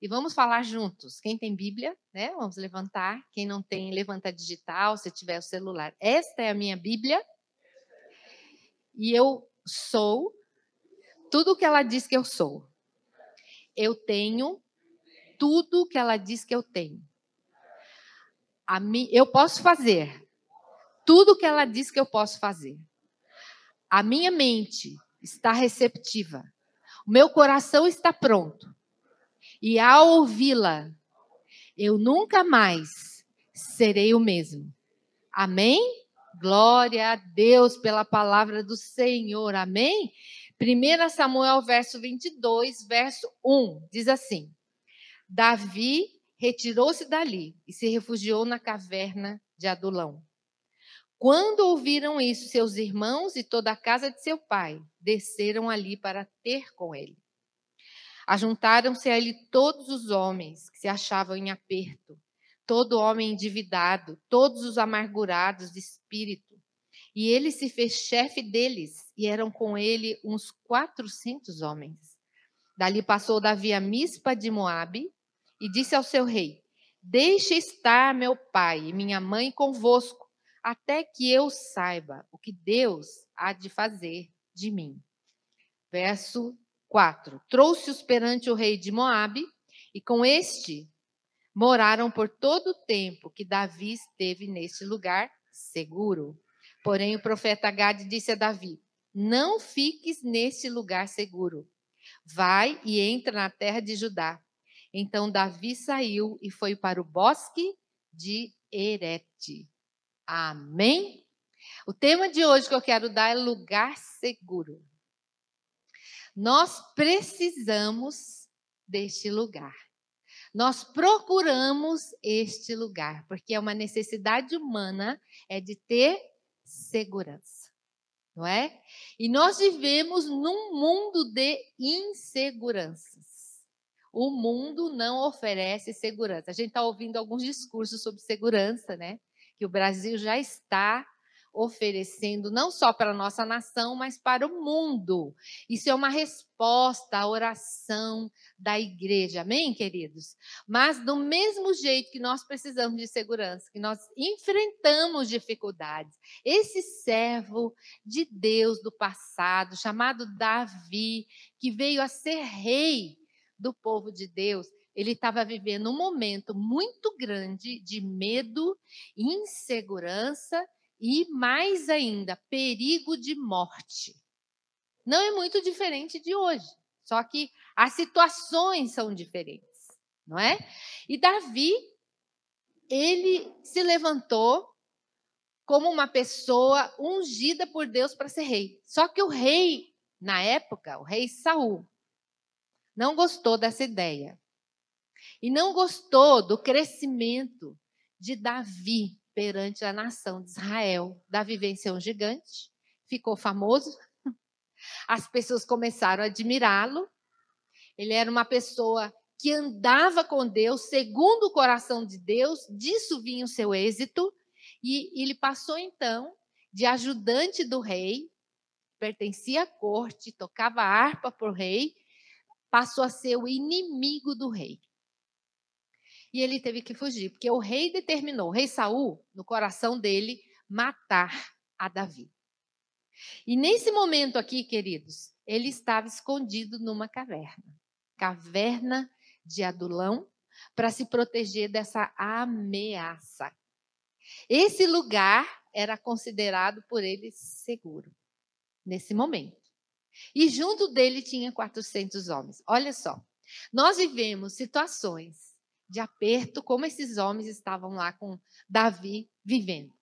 e vamos falar juntos. Quem tem Bíblia, né? Vamos levantar. Quem não tem, levanta digital, se tiver o celular. Esta é a minha Bíblia. E eu sou tudo o que ela diz que eu sou. Eu tenho tudo o que ela diz que eu tenho. eu posso fazer tudo o que ela diz que eu posso fazer. A minha mente está receptiva. O meu coração está pronto. E ao ouvi-la, eu nunca mais serei o mesmo. Amém? Glória a Deus pela palavra do Senhor. Amém? 1 Samuel, verso 22, verso 1, diz assim: Davi retirou-se dali e se refugiou na caverna de Adulão. Quando ouviram isso, seus irmãos e toda a casa de seu pai desceram ali para ter com ele. Ajuntaram-se a ele todos os homens que se achavam em aperto, todo homem endividado, todos os amargurados de espírito. E ele se fez chefe deles, e eram com ele uns quatrocentos homens. Dali passou Davi a Mispa de Moabe e disse ao seu rei: Deixe estar meu pai e minha mãe convosco até que eu saiba o que Deus há de fazer de mim. Verso 4: Trouxe-os perante o rei de Moabe, e com este moraram por todo o tempo que Davi esteve neste lugar seguro. Porém, o profeta Gade disse a Davi: Não fiques neste lugar seguro. Vai e entra na terra de Judá. Então Davi saiu e foi para o bosque de Erete. Amém? O tema de hoje que eu quero dar é lugar seguro. Nós precisamos deste lugar. Nós procuramos este lugar, porque é uma necessidade humana é de ter segurança. Não é? E nós vivemos num mundo de inseguranças. O mundo não oferece segurança. A gente está ouvindo alguns discursos sobre segurança, né? que o Brasil já está oferecendo não só para a nossa nação, mas para o mundo. Isso é uma resposta à oração da igreja, amém, queridos? Mas do mesmo jeito que nós precisamos de segurança, que nós enfrentamos dificuldades, esse servo de Deus do passado, chamado Davi, que veio a ser rei do povo de Deus, ele estava vivendo um momento muito grande de medo, insegurança e, mais ainda, perigo de morte. Não é muito diferente de hoje, só que as situações são diferentes, não é? E Davi, ele se levantou como uma pessoa ungida por Deus para ser rei. Só que o rei, na época, o rei Saul, não gostou dessa ideia e não gostou do crescimento de Davi perante a nação de Israel. Davi venceu um gigante, ficou famoso, as pessoas começaram a admirá-lo. Ele era uma pessoa que andava com Deus, segundo o coração de Deus, disso vinha o seu êxito, e ele passou então de ajudante do rei, pertencia à corte, tocava harpa para o rei, passou a ser o inimigo do rei e ele teve que fugir, porque o rei determinou, o rei Saul, no coração dele, matar a Davi. E nesse momento aqui, queridos, ele estava escondido numa caverna, caverna de Adulão, para se proteger dessa ameaça. Esse lugar era considerado por ele seguro nesse momento. E junto dele tinha 400 homens. Olha só, nós vivemos situações de aperto, como esses homens estavam lá com Davi vivendo.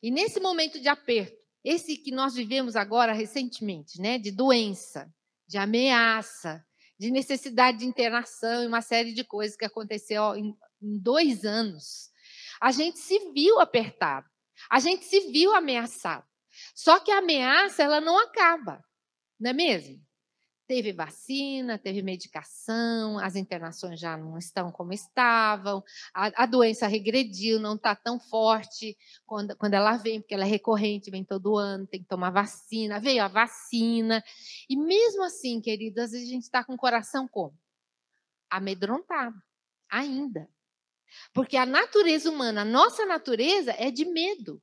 E nesse momento de aperto, esse que nós vivemos agora recentemente, né, de doença, de ameaça, de necessidade de internação e uma série de coisas que aconteceu em, em dois anos, a gente se viu apertado, a gente se viu ameaçado. Só que a ameaça ela não acaba, não é mesmo? Teve vacina, teve medicação, as internações já não estão como estavam, a, a doença regrediu, não está tão forte quando, quando ela vem, porque ela é recorrente, vem todo ano, tem que tomar vacina, veio a vacina. E mesmo assim, queridos, às vezes a gente está com o coração como? amedrontado, ainda. Porque a natureza humana, a nossa natureza é de medo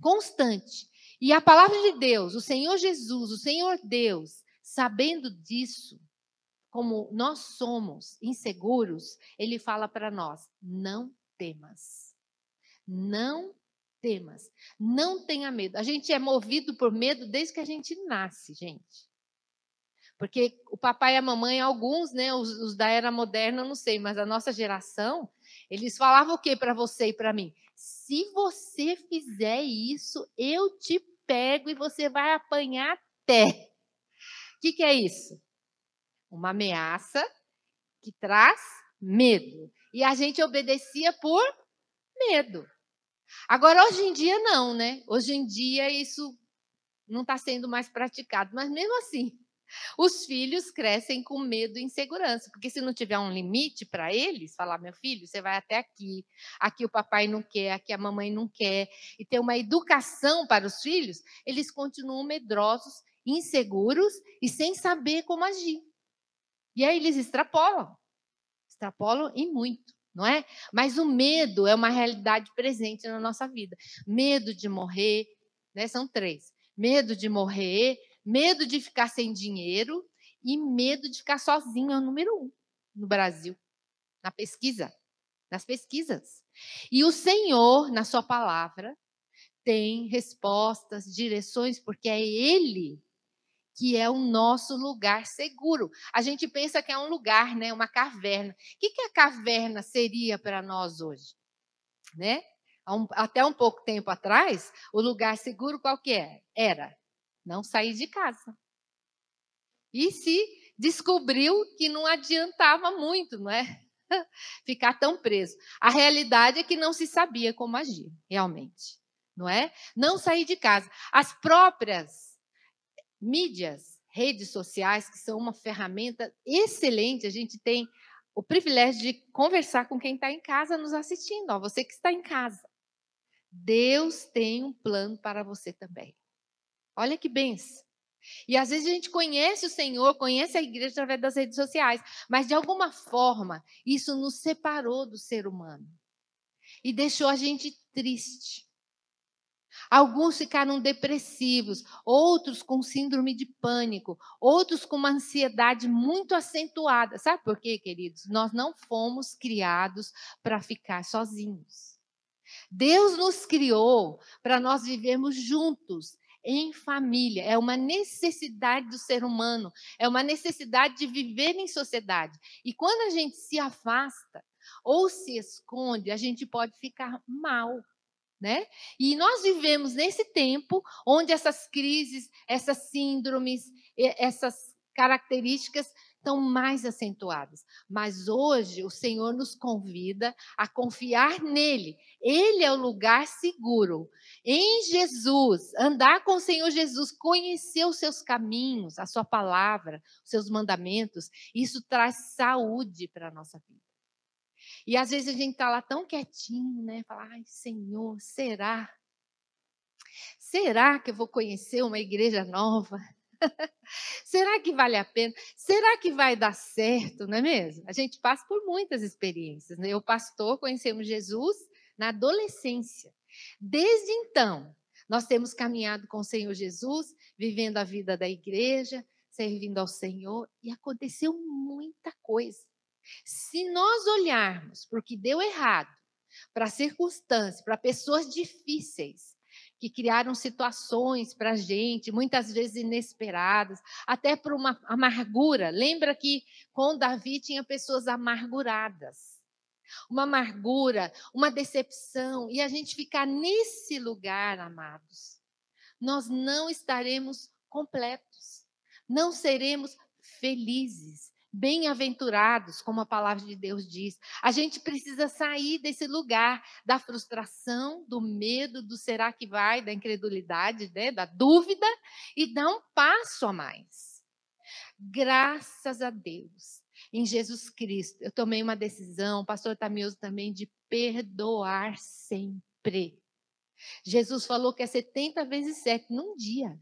constante. E a palavra de Deus, o Senhor Jesus, o Senhor Deus, sabendo disso, como nós somos inseguros, ele fala para nós: não temas. Não temas. Não tenha medo. A gente é movido por medo desde que a gente nasce, gente. Porque o papai e a mamãe, alguns, né, os, os da era moderna, não sei, mas a nossa geração, eles falavam o que para você e para mim? Se você fizer isso, eu te pego e você vai apanhar até. O que, que é isso? Uma ameaça que traz medo. E a gente obedecia por medo. Agora, hoje em dia, não, né? Hoje em dia, isso não está sendo mais praticado. Mas mesmo assim, os filhos crescem com medo e insegurança, porque se não tiver um limite para eles, falar, meu filho, você vai até aqui, aqui o papai não quer, aqui a mamãe não quer, e ter uma educação para os filhos, eles continuam medrosos, inseguros e sem saber como agir. E aí eles extrapolam, extrapolam e muito, não é? Mas o medo é uma realidade presente na nossa vida. Medo de morrer, né? São três: medo de morrer, medo de ficar sem dinheiro e medo de ficar sozinho é o número um no Brasil, na pesquisa, nas pesquisas. E o Senhor, na sua palavra, tem respostas, direções, porque é Ele que é o nosso lugar seguro. A gente pensa que é um lugar, né, uma caverna. O que, que a caverna seria para nós hoje? Né? Até um pouco tempo atrás, o lugar seguro qual que é? Era não sair de casa. E se descobriu que não adiantava muito, não é? Ficar tão preso. A realidade é que não se sabia como agir, realmente, não é? Não sair de casa. As próprias mídias, redes sociais, que são uma ferramenta excelente, a gente tem o privilégio de conversar com quem está em casa nos assistindo, ó, você que está em casa. Deus tem um plano para você também. Olha que benção. E às vezes a gente conhece o Senhor, conhece a igreja através das redes sociais, mas de alguma forma isso nos separou do ser humano e deixou a gente triste. Alguns ficaram depressivos, outros com síndrome de pânico, outros com uma ansiedade muito acentuada. Sabe por quê, queridos? Nós não fomos criados para ficar sozinhos. Deus nos criou para nós vivermos juntos, em família. É uma necessidade do ser humano, é uma necessidade de viver em sociedade. E quando a gente se afasta ou se esconde, a gente pode ficar mal. Né? E nós vivemos nesse tempo onde essas crises, essas síndromes, essas características estão mais acentuadas. Mas hoje o Senhor nos convida a confiar nele. Ele é o lugar seguro. Em Jesus, andar com o Senhor Jesus, conhecer os seus caminhos, a sua palavra, os seus mandamentos, isso traz saúde para a nossa vida. E às vezes a gente está lá tão quietinho, né? Fala, ai, Senhor, será? Será que eu vou conhecer uma igreja nova? Será que vale a pena? Será que vai dar certo, não é mesmo? A gente passa por muitas experiências. Né? Eu, pastor, conhecemos Jesus na adolescência. Desde então, nós temos caminhado com o Senhor Jesus, vivendo a vida da igreja, servindo ao Senhor, e aconteceu muita coisa. Se nós olharmos para o que deu errado, para circunstâncias, para pessoas difíceis, que criaram situações para a gente, muitas vezes inesperadas, até por uma amargura. Lembra que com Davi tinha pessoas amarguradas. Uma amargura, uma decepção, e a gente ficar nesse lugar, amados, nós não estaremos completos, não seremos felizes, bem-aventurados, como a palavra de Deus diz. A gente precisa sair desse lugar da frustração, do medo, do será que vai, da incredulidade, né, da dúvida e dar um passo a mais. Graças a Deus, em Jesus Cristo, eu tomei uma decisão, o pastor Tamioso também, de perdoar sempre. Jesus falou que é 70 vezes 7 num dia.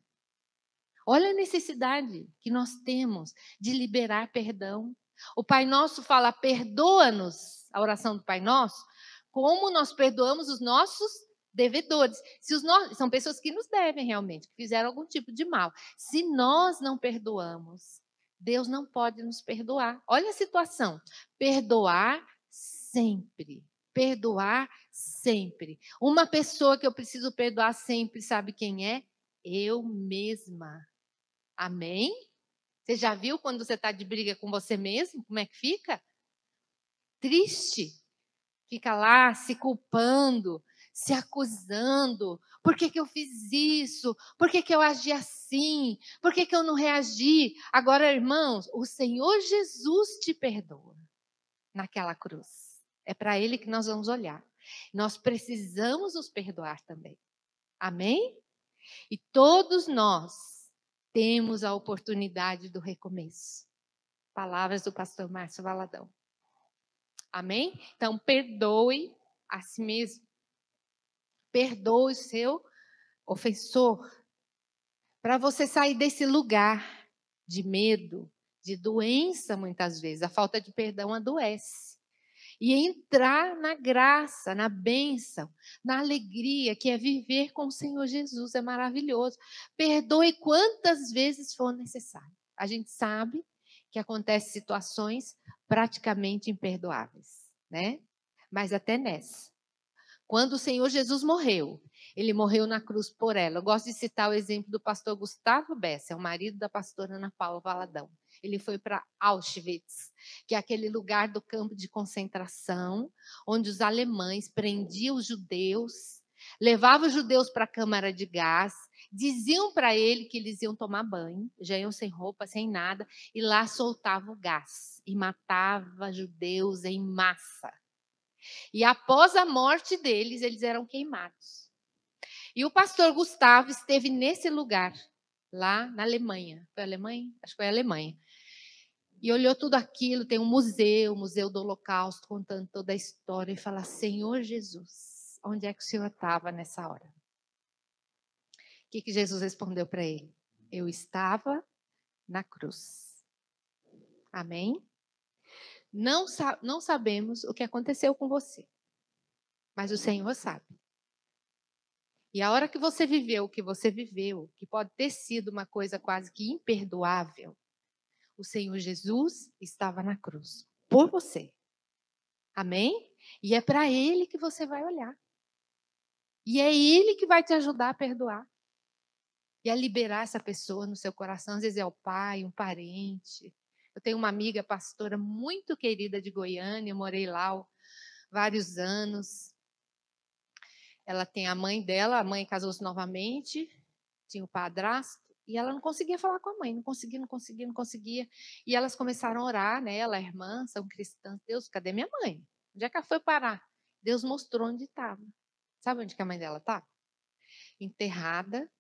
Olha a necessidade que nós temos de liberar perdão. O Pai Nosso fala: perdoa-nos, a oração do Pai Nosso, como nós perdoamos os nossos devedores. Se os no... São pessoas que nos devem realmente, que fizeram algum tipo de mal. Se nós não perdoamos, Deus não pode nos perdoar. Olha a situação. Perdoar sempre. Perdoar sempre. Uma pessoa que eu preciso perdoar sempre, sabe quem é? Eu mesma. Amém? Você já viu quando você está de briga com você mesmo? Como é que fica? Triste. Fica lá se culpando, se acusando. Por que, que eu fiz isso? Por que, que eu agi assim? Por que, que eu não reagi? Agora, irmãos, o Senhor Jesus te perdoa naquela cruz. É para Ele que nós vamos olhar. Nós precisamos nos perdoar também. Amém? E todos nós temos a oportunidade do recomeço. Palavras do pastor Márcio Valadão. Amém? Então, perdoe a si mesmo. Perdoe o seu ofensor. Para você sair desse lugar de medo, de doença, muitas vezes. A falta de perdão adoece e entrar na graça, na bênção, na alegria que é viver com o Senhor Jesus. É maravilhoso. Perdoe quantas vezes for necessário. A gente sabe que acontecem situações praticamente imperdoáveis, né? Mas até nessa. Quando o Senhor Jesus morreu, ele morreu na cruz por ela. Eu gosto de citar o exemplo do pastor Gustavo Bessa, é o marido da pastora Ana Paula Valadão. Ele foi para Auschwitz, que é aquele lugar do campo de concentração, onde os alemães prendiam os judeus, levavam os judeus para a câmara de gás, diziam para ele que eles iam tomar banho, já iam sem roupa, sem nada, e lá soltava o gás e matava judeus em massa. E após a morte deles, eles eram queimados. E o pastor Gustavo esteve nesse lugar, lá na Alemanha. Foi a Alemanha? Acho que foi a Alemanha. E olhou tudo aquilo, tem um museu, o Museu do Holocausto, contando toda a história, e fala: Senhor Jesus, onde é que o Senhor estava nessa hora? O que, que Jesus respondeu para ele? Eu estava na cruz. Amém? Não, não sabemos o que aconteceu com você, mas o Senhor sabe. E a hora que você viveu o que você viveu, que pode ter sido uma coisa quase que imperdoável, o Senhor Jesus estava na cruz por você. Amém? E é para Ele que você vai olhar. E é Ele que vai te ajudar a perdoar. E a liberar essa pessoa no seu coração. Às vezes é o pai, um parente. Eu tenho uma amiga pastora muito querida de Goiânia, eu morei lá vários anos. Ela tem a mãe dela, a mãe casou-se novamente, tinha o padrasto. E ela não conseguia falar com a mãe, não conseguia, não conseguia, não conseguia. E elas começaram a orar, né? Ela, a irmã, são cristãs. Deus, cadê minha mãe? Onde é que ela foi parar? Deus mostrou onde estava. Sabe onde que a mãe dela está? Enterrada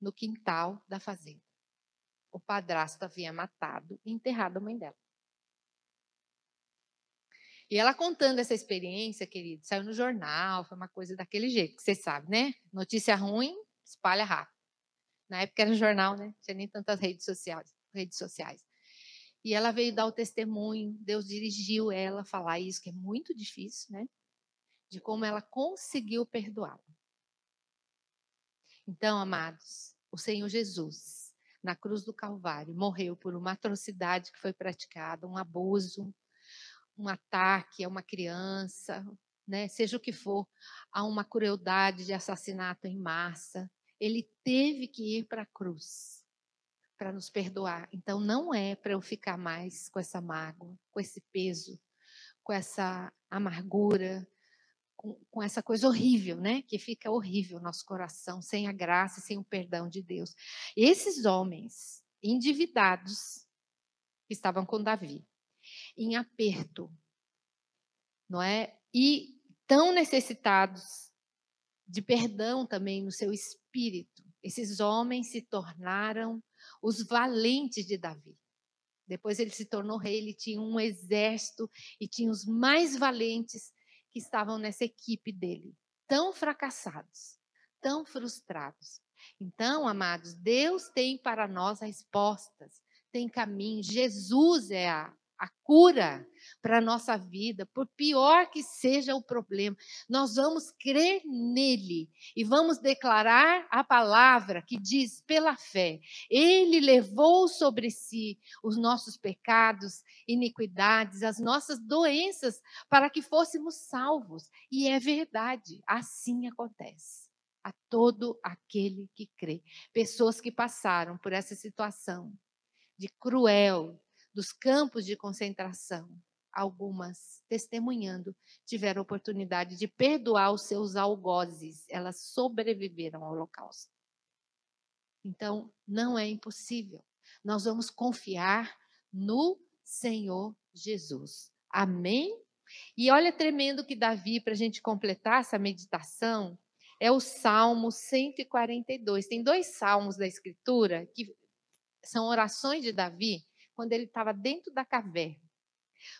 no quintal da fazenda. O padrasto havia matado e enterrado a mãe dela. E ela contando essa experiência, querido, saiu no jornal, foi uma coisa daquele jeito, que você sabe, né? Notícia ruim, espalha rápido. Na época era jornal, né? Não tinha nem tantas redes sociais. Redes sociais. E ela veio dar o testemunho, Deus dirigiu ela a falar isso, que é muito difícil, né? De como ela conseguiu perdoá-la. Então, amados, o Senhor Jesus, na cruz do Calvário, morreu por uma atrocidade que foi praticada, um abuso, um ataque a uma criança, né? seja o que for, a uma crueldade de assassinato em massa, ele teve que ir para a cruz para nos perdoar. Então não é para eu ficar mais com essa mágoa, com esse peso, com essa amargura, com, com, essa coisa horrível, né? Que fica horrível no nosso coração, sem a graça, sem o perdão de Deus. Esses homens endividados que estavam com Davi, em aperto, não é? E tão necessitados de perdão também no seu espírito. Esses homens se tornaram os valentes de Davi. Depois ele se tornou rei, ele tinha um exército e tinha os mais valentes que estavam nessa equipe dele, tão fracassados, tão frustrados. Então, amados, Deus tem para nós respostas, tem caminho. Jesus é a, a cura para a nossa vida, por pior que seja o problema. Nós vamos crer nele e vamos declarar a palavra que diz pela fé: Ele levou sobre si os nossos pecados, iniquidades, as nossas doenças, para que fôssemos salvos. E é verdade, assim acontece. A todo aquele que crê. Pessoas que passaram por essa situação de cruel, dos campos de concentração, algumas testemunhando, tiveram oportunidade de perdoar os seus algozes, elas sobreviveram ao Holocausto. Então, não é impossível. Nós vamos confiar no Senhor Jesus. Amém? E olha tremendo que Davi, para a gente completar essa meditação, é o Salmo 142. Tem dois salmos da Escritura que são orações de Davi quando ele estava dentro da caverna.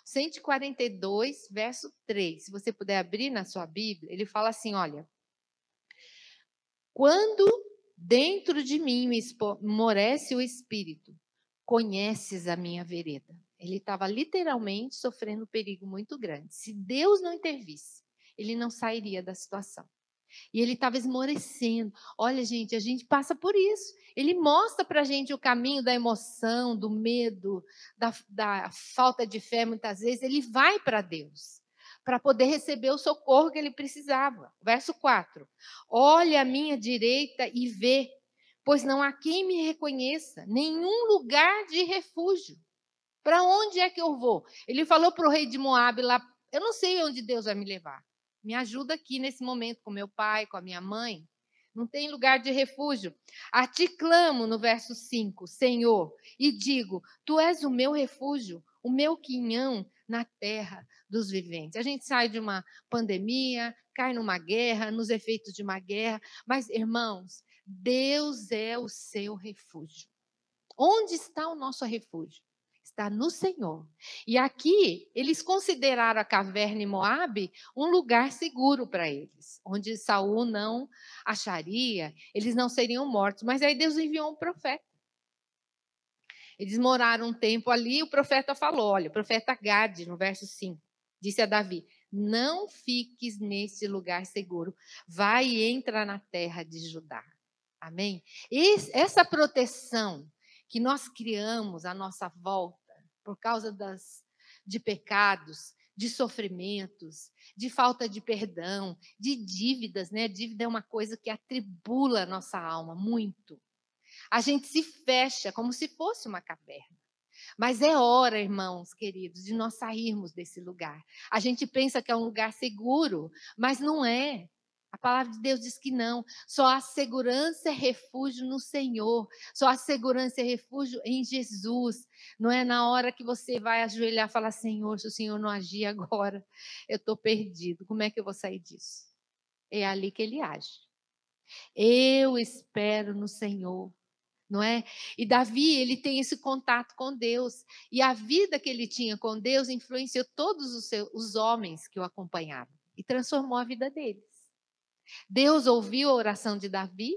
142, verso 3. Se você puder abrir na sua Bíblia, ele fala assim: olha. Quando dentro de mim morece o espírito, conheces a minha vereda. Ele estava literalmente sofrendo um perigo muito grande. Se Deus não intervisse, ele não sairia da situação. E ele estava esmorecendo. Olha, gente, a gente passa por isso. Ele mostra para a gente o caminho da emoção, do medo, da, da falta de fé, muitas vezes. Ele vai para Deus para poder receber o socorro que ele precisava. Verso 4: Olha à minha direita e vê, pois não há quem me reconheça, nenhum lugar de refúgio. Para onde é que eu vou? Ele falou para o rei de Moab lá: Eu não sei onde Deus vai me levar. Me ajuda aqui nesse momento com meu pai, com a minha mãe. Não tem lugar de refúgio. A ti clamo no verso 5, Senhor, e digo: Tu és o meu refúgio, o meu quinhão na terra dos viventes. A gente sai de uma pandemia, cai numa guerra, nos efeitos de uma guerra, mas irmãos, Deus é o seu refúgio. Onde está o nosso refúgio? Está no Senhor. E aqui eles consideraram a caverna em Moabe um lugar seguro para eles, onde Saul não acharia, eles não seriam mortos. Mas aí Deus enviou um profeta. Eles moraram um tempo ali, o profeta falou, olha, o profeta Gade, no verso 5, disse a Davi: "Não fiques nesse lugar seguro, vai e entra na terra de Judá." Amém? essa proteção que nós criamos à nossa volta por causa das, de pecados, de sofrimentos, de falta de perdão, de dívidas, né? Dívida é uma coisa que atribula a nossa alma muito. A gente se fecha como se fosse uma caverna. Mas é hora, irmãos queridos, de nós sairmos desse lugar. A gente pensa que é um lugar seguro, mas não é. A palavra de Deus diz que não. Só há segurança e refúgio no Senhor. Só há segurança e refúgio em Jesus. Não é na hora que você vai ajoelhar e falar: Senhor, se o Senhor não agir agora, eu estou perdido. Como é que eu vou sair disso? É ali que ele age. Eu espero no Senhor. Não é? E Davi, ele tem esse contato com Deus. E a vida que ele tinha com Deus influenciou todos os, seus, os homens que o acompanhavam. E transformou a vida deles. Deus ouviu a oração de Davi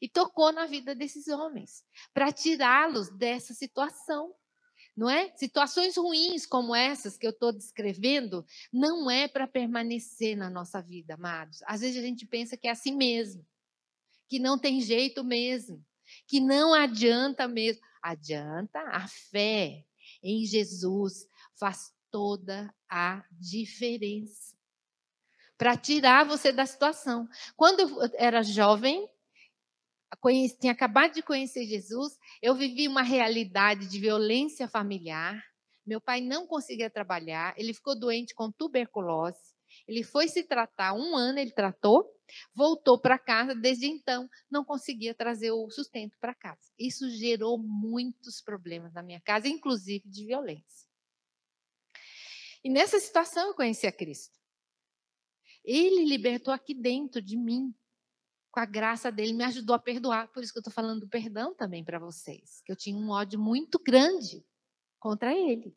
e tocou na vida desses homens para tirá-los dessa situação. Não é? Situações ruins como essas que eu estou descrevendo não é para permanecer na nossa vida, amados. Às vezes a gente pensa que é assim mesmo, que não tem jeito mesmo, que não adianta mesmo. Adianta a fé em Jesus faz toda a diferença para tirar você da situação. Quando eu era jovem, conheci, tinha acabado de conhecer Jesus, eu vivi uma realidade de violência familiar. Meu pai não conseguia trabalhar, ele ficou doente com tuberculose. Ele foi se tratar, um ano ele tratou, voltou para casa, desde então não conseguia trazer o sustento para casa. Isso gerou muitos problemas na minha casa, inclusive de violência. E nessa situação eu conheci a Cristo. Ele libertou aqui dentro de mim. Com a graça dele, me ajudou a perdoar. Por isso que eu estou falando do perdão também para vocês. Que eu tinha um ódio muito grande contra ele.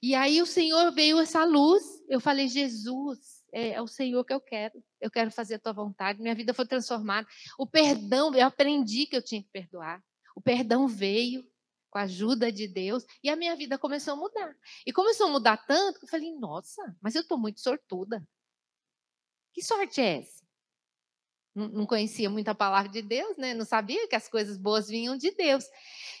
E aí o Senhor veio essa luz. Eu falei, Jesus, é, é, o Senhor que eu quero. Eu quero fazer a tua vontade. Minha vida foi transformada. O perdão, eu aprendi que eu tinha que perdoar. O perdão veio. Com a ajuda de Deus, e a minha vida começou a mudar. E começou a mudar tanto que eu falei: nossa, mas eu estou muito sortuda. Que sorte é essa? Não conhecia muito a palavra de Deus, né? Não sabia que as coisas boas vinham de Deus.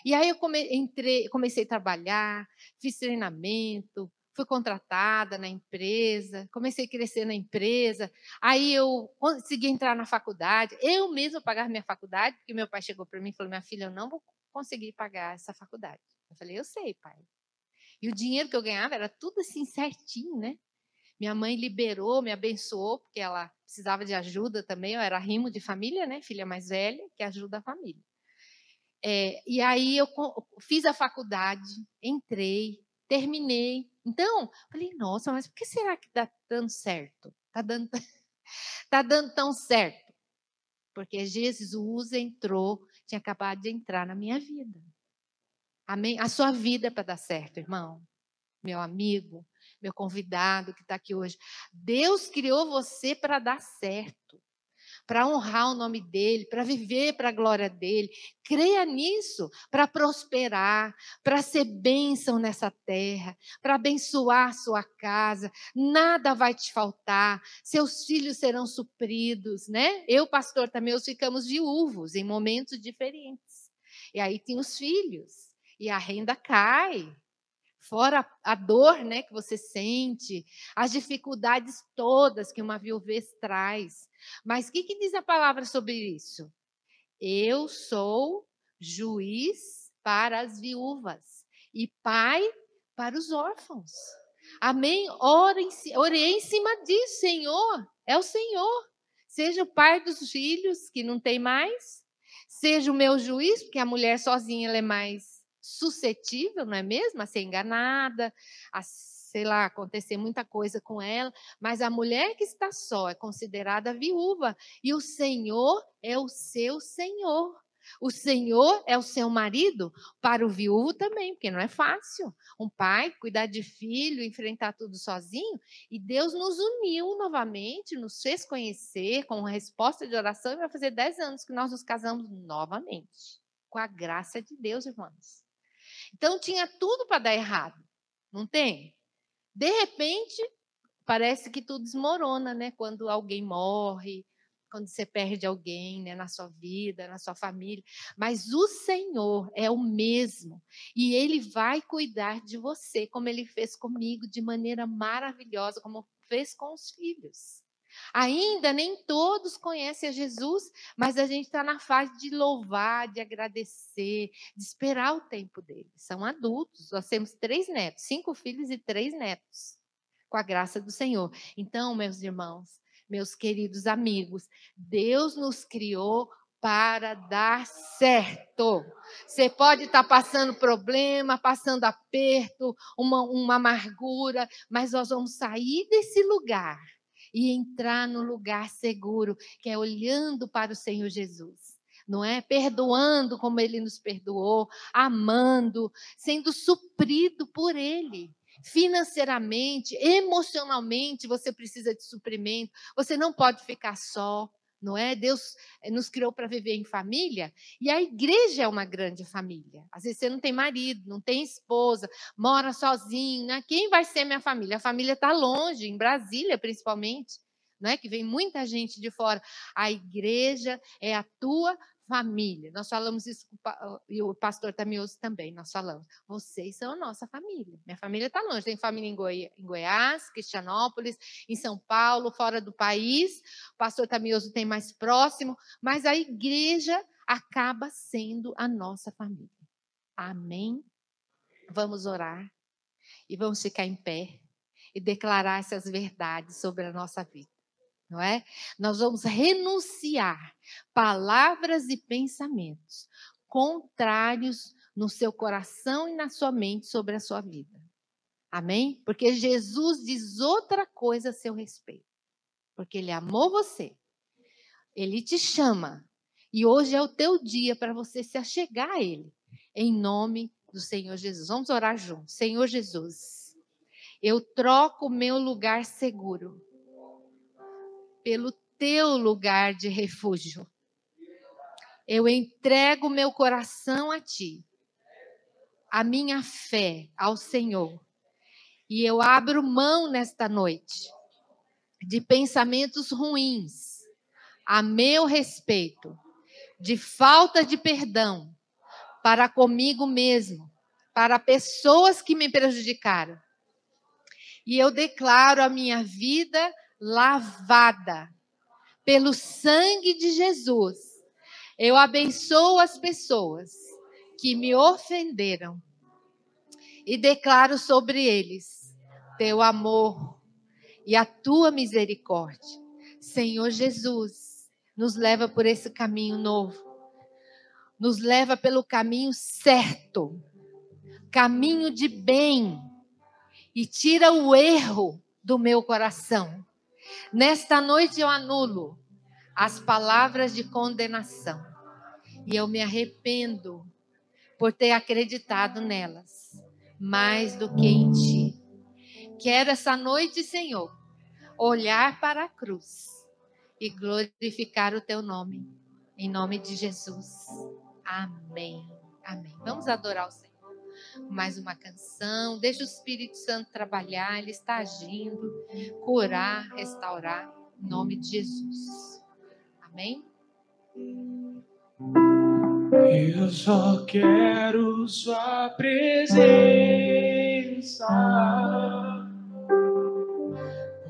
E aí eu come, entrei, comecei a trabalhar, fiz treinamento, fui contratada na empresa, comecei a crescer na empresa. Aí eu consegui entrar na faculdade. Eu mesma pagar minha faculdade, porque meu pai chegou para mim e falou: "Minha filha, eu não vou conseguir pagar essa faculdade". Eu falei: "Eu sei, pai". E o dinheiro que eu ganhava era tudo assim certinho, né? Minha mãe liberou, me abençoou, porque ela precisava de ajuda também. Eu era rimo de família, né? Filha mais velha, que ajuda a família. É, e aí eu fiz a faculdade, entrei, terminei. Então, falei, nossa, mas por que será que está dando certo? Está dando, tá dando tão certo? Porque Jesus entrou, tinha acabado de entrar na minha vida. Amém? A sua vida é para dar certo, irmão, meu amigo, meu convidado que está aqui hoje. Deus criou você para dar certo, para honrar o nome dele, para viver para a glória dele. Creia nisso, para prosperar, para ser bênção nessa terra, para abençoar sua casa. Nada vai te faltar, seus filhos serão supridos, né? Eu, pastor, também, ficamos viúvos em momentos diferentes. E aí tem os filhos, e a renda cai, fora a dor né, que você sente, as dificuldades todas que uma viuvez traz. Mas o que, que diz a palavra sobre isso? Eu sou juiz para as viúvas e pai para os órfãos. Amém? Ore em, ore em cima disso, Senhor. É o Senhor. Seja o pai dos filhos, que não tem mais. Seja o meu juiz, porque a mulher sozinha ela é mais suscetível, não é mesmo? A ser enganada, a, sei lá, acontecer muita coisa com ela. Mas a mulher que está só é considerada viúva. E o Senhor é o seu Senhor. O Senhor é o seu marido para o viúvo também, porque não é fácil. Um pai cuidar de filho, enfrentar tudo sozinho. E Deus nos uniu novamente, nos fez conhecer com resposta de oração. E vai fazer dez anos que nós nos casamos novamente. Com a graça de Deus, irmãos. Então tinha tudo para dar errado, não tem? De repente, parece que tudo desmorona, né? Quando alguém morre, quando você perde alguém né, na sua vida, na sua família. Mas o Senhor é o mesmo. E Ele vai cuidar de você, como Ele fez comigo, de maneira maravilhosa, como fez com os filhos. Ainda nem todos conhecem a Jesus, mas a gente está na fase de louvar, de agradecer, de esperar o tempo deles. São adultos, nós temos três netos, cinco filhos e três netos, com a graça do Senhor. Então, meus irmãos, meus queridos amigos, Deus nos criou para dar certo. Você pode estar tá passando problema, passando aperto, uma, uma amargura, mas nós vamos sair desse lugar e entrar no lugar seguro, que é olhando para o Senhor Jesus. Não é? Perdoando como ele nos perdoou, amando, sendo suprido por ele financeiramente, emocionalmente, você precisa de suprimento. Você não pode ficar só não é? Deus eh, nos criou para viver em família e a igreja é uma grande família. Às vezes você não tem marido, não tem esposa, mora sozinho, né? Quem vai ser minha família? A família está longe, em Brasília principalmente, não é? Que vem muita gente de fora. A igreja é a tua família. Nós falamos isso e o pastor Tamioso também, nós falamos. Vocês são nossa família. Minha família está longe. Tem família em, Goi em Goiás, Cristianópolis, em São Paulo, fora do país. O pastor Tamioso tem mais próximo, mas a igreja acaba sendo a nossa família. Amém? Vamos orar e vamos ficar em pé e declarar essas verdades sobre a nossa vida não é? Nós vamos renunciar palavras e pensamentos contrários no seu coração e na sua mente sobre a sua vida. Amém? Porque Jesus diz outra coisa a seu respeito. Porque ele amou você. Ele te chama. E hoje é o teu dia para você se achegar a ele. Em nome do Senhor Jesus. Vamos orar juntos. Senhor Jesus, eu troco o meu lugar seguro pelo teu lugar de refúgio. Eu entrego meu coração a ti. a minha fé ao Senhor. E eu abro mão nesta noite de pensamentos ruins a meu respeito, de falta de perdão para comigo mesmo, para pessoas que me prejudicaram. E eu declaro a minha vida lavada pelo sangue de Jesus. Eu abençoo as pessoas que me ofenderam e declaro sobre eles teu amor e a tua misericórdia. Senhor Jesus, nos leva por esse caminho novo. Nos leva pelo caminho certo, caminho de bem, e tira o erro do meu coração. Nesta noite eu anulo as palavras de condenação e eu me arrependo por ter acreditado nelas mais do que em ti. Quero essa noite, Senhor, olhar para a cruz e glorificar o teu nome. Em nome de Jesus. Amém. Amém. Vamos adorar o Senhor. Mais uma canção. Deixa o Espírito Santo trabalhar. Ele está agindo, curar, restaurar. Em nome de Jesus. Amém. Eu só quero sua presença.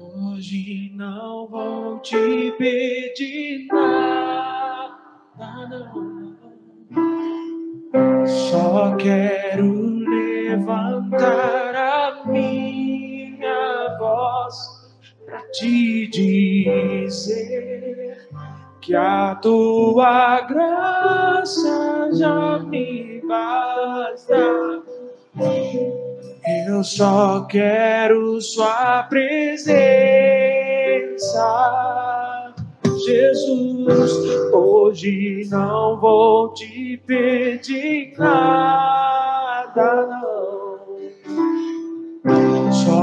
Hoje não vou te pedir nada, não. Só quero levantar a minha voz para te dizer que a tua graça já me basta. Eu só quero sua presença, Jesus. Hoje não vou te pedir nada.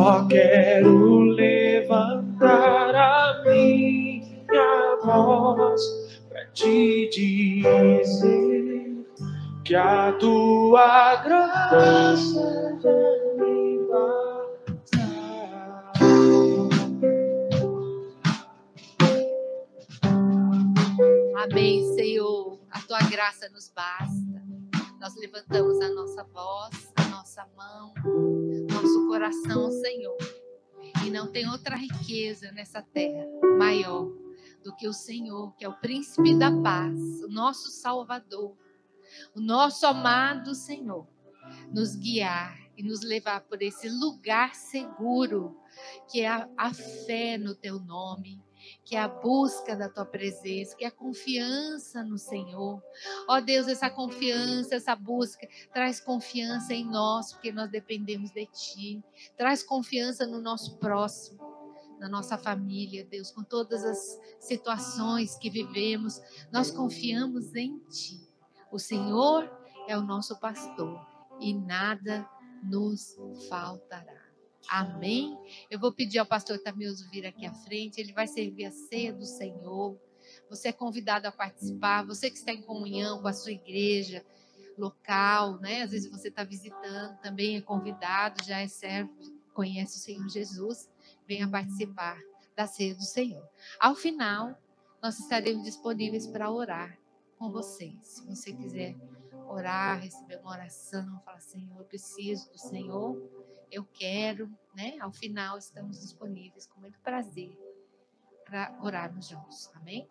Só quero levantar a minha voz para te dizer que a tua graça me basta. Amém, Senhor. A tua graça nos basta. Nós levantamos a nossa voz, nossa mão, nosso coração Senhor. E não tem outra riqueza nessa terra maior do que o Senhor, que é o príncipe da paz, o nosso Salvador, o nosso amado Senhor, nos guiar e nos levar por esse lugar seguro, que é a, a fé no teu nome, que é a busca da tua presença, que é a confiança no Senhor. Ó oh Deus, essa confiança, essa busca, traz confiança em nós, porque nós dependemos de Ti. Traz confiança no nosso próximo na nossa família, Deus, com todas as situações que vivemos, nós confiamos em Ti. O Senhor é o nosso pastor e nada nos faltará. Amém? Eu vou pedir ao pastor Tamilzo vir aqui à frente, ele vai servir a ceia do Senhor. Você é convidado a participar, você que está em comunhão com a sua igreja local, né? Às vezes você está visitando, também é convidado, já é servo, conhece o Senhor Jesus venha participar da ceia do Senhor. Ao final, nós estaremos disponíveis para orar com vocês. Se você quiser orar, receber uma oração, falar, Senhor, eu preciso do Senhor, eu quero, né? Ao final, estamos disponíveis com muito prazer para orarmos juntos. Amém?